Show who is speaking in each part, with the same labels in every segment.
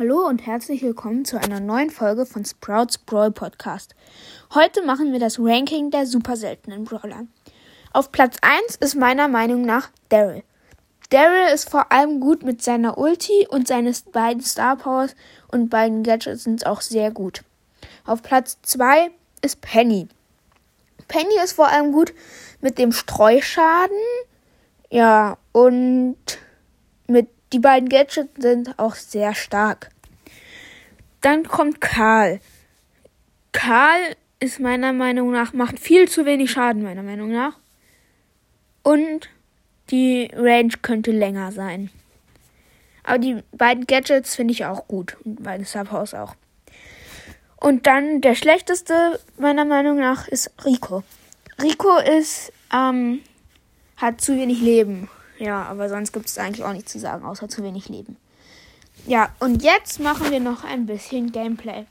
Speaker 1: Hallo und herzlich willkommen zu einer neuen Folge von Sprouts Brawl Podcast. Heute machen wir das Ranking der super seltenen Brawler. Auf Platz 1 ist meiner Meinung nach Daryl. Daryl ist vor allem gut mit seiner Ulti und seine beiden Star Powers und beiden Gadgets sind auch sehr gut. Auf Platz 2 ist Penny. Penny ist vor allem gut mit dem Streuschaden. Ja, und mit die beiden Gadgets sind auch sehr stark. Dann kommt Karl. Karl ist meiner Meinung nach, macht viel zu wenig Schaden, meiner Meinung nach. Und die Range könnte länger sein. Aber die beiden Gadgets finde ich auch gut. Und beide Subhouse auch. Und dann der schlechteste, meiner Meinung nach, ist Rico. Rico ist, ähm, hat zu wenig Leben. Ja, aber sonst gibt es eigentlich auch nichts zu sagen, außer zu wenig Leben. Ja, und jetzt machen wir noch ein bisschen Gameplay.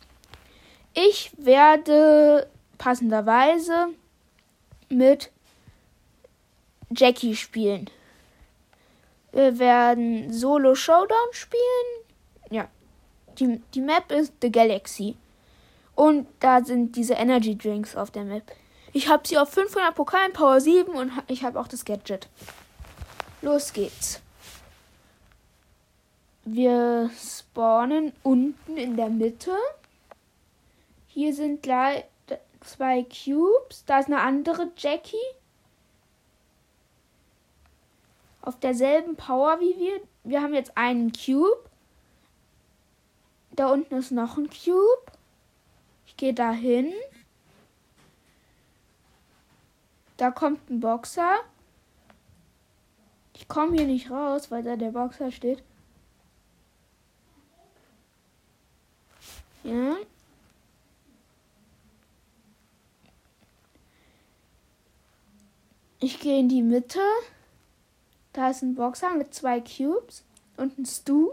Speaker 1: Ich werde passenderweise mit Jackie spielen. Wir werden Solo Showdown spielen. Ja, die, die Map ist The Galaxy. Und da sind diese Energy Drinks auf der Map. Ich habe sie auf 500 Pokalen, Power 7 und ich habe auch das Gadget. Los geht's. Wir spawnen unten in der Mitte. Hier sind gleich zwei Cubes. Da ist eine andere Jackie. Auf derselben Power wie wir. Wir haben jetzt einen Cube. Da unten ist noch ein Cube. Ich gehe da hin. Da kommt ein Boxer. Ich komme hier nicht raus, weil da der Boxer steht. Ja. Ich gehe in die Mitte. Da ist ein Boxer mit zwei Cubes und ein Stu.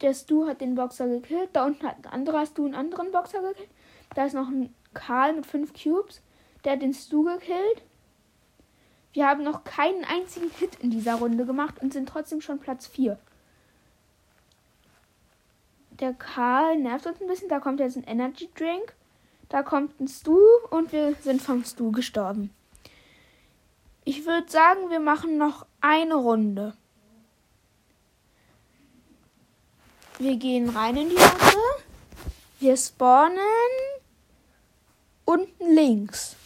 Speaker 1: Der Stu hat den Boxer gekillt. Da unten hat ein anderer Stu einen anderen Boxer gekillt. Da ist noch ein Karl mit fünf Cubes. Der hat den Stu gekillt. Wir haben noch keinen einzigen Hit in dieser Runde gemacht und sind trotzdem schon Platz 4. Der Karl nervt uns ein bisschen. Da kommt jetzt ein Energy Drink. Da kommt ein Stu und wir sind vom Stu gestorben. Ich würde sagen, wir machen noch eine Runde. Wir gehen rein in die Runde. Wir spawnen unten links.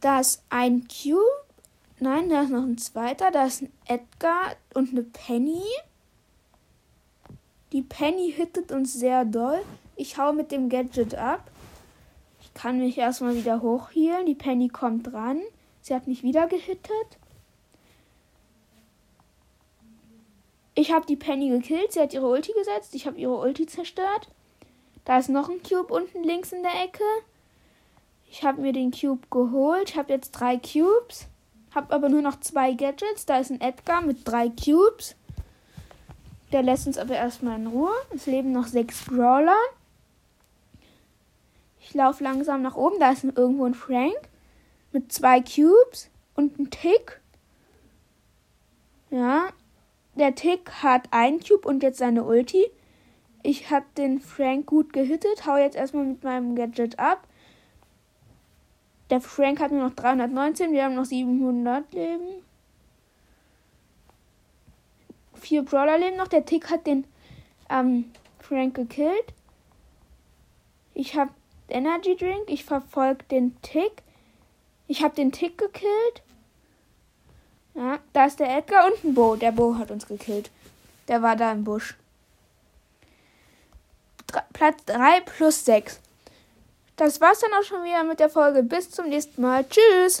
Speaker 1: Da ist ein Cube. Nein, da ist noch ein zweiter. Da ist ein Edgar und eine Penny. Die Penny hittet uns sehr doll. Ich hau mit dem Gadget ab. Ich kann mich erstmal wieder hochhielen. Die Penny kommt ran. Sie hat mich wieder gehittet. Ich habe die Penny gekillt. Sie hat ihre Ulti gesetzt. Ich habe ihre Ulti zerstört. Da ist noch ein Cube unten links in der Ecke. Ich habe mir den Cube geholt. Ich habe jetzt drei Cubes. Habe aber nur noch zwei Gadgets. Da ist ein Edgar mit drei Cubes. Der lässt uns aber erstmal in Ruhe. Es leben noch sechs Brawler. Ich laufe langsam nach oben. Da ist irgendwo ein Frank mit zwei Cubes und ein Tick. Ja, der Tick hat einen Cube und jetzt seine Ulti. Ich habe den Frank gut gehittet. Hau jetzt erstmal mit meinem Gadget ab. Der Frank hat nur noch 319, wir haben noch 700 Leben. Vier Brawler leben noch. Der Tick hat den ähm, Frank gekillt. Ich habe Energy Drink. Ich verfolge den Tick. Ich habe den Tick gekillt. Ja, da ist der Edgar und ein Bo. Der Bo hat uns gekillt. Der war da im Busch. Dr Platz 3 plus 6. Das war's dann auch schon wieder mit der Folge. Bis zum nächsten Mal. Tschüss.